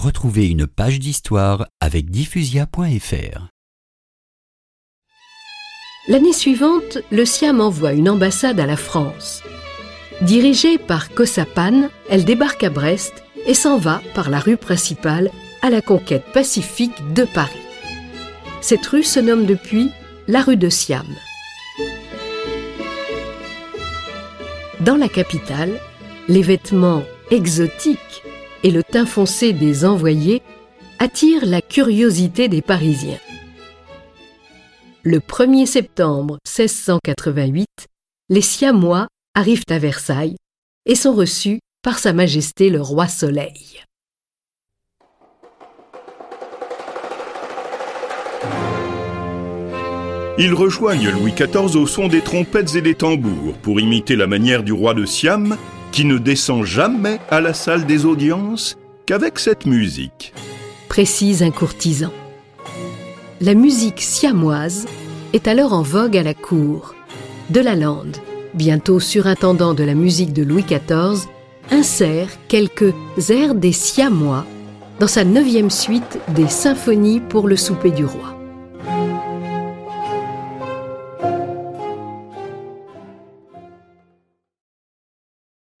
retrouvez une page d'histoire avec diffusia.fr. L'année suivante, le Siam envoie une ambassade à la France. Dirigée par Kossapan, elle débarque à Brest et s'en va par la rue principale à la conquête pacifique de Paris. Cette rue se nomme depuis la rue de Siam. Dans la capitale, les vêtements exotiques et le teint foncé des envoyés attirent la curiosité des Parisiens. Le 1er septembre 1688, les Siamois arrivent à Versailles et sont reçus par Sa Majesté le Roi Soleil. Ils rejoignent Louis XIV au son des trompettes et des tambours pour imiter la manière du roi de Siam qui ne descend jamais à la salle des audiences qu'avec cette musique. Précise un courtisan. La musique siamoise est alors en vogue à la cour. De la Lande, bientôt surintendant de la musique de Louis XIV, insère quelques airs des Siamois dans sa neuvième suite des symphonies pour le souper du roi.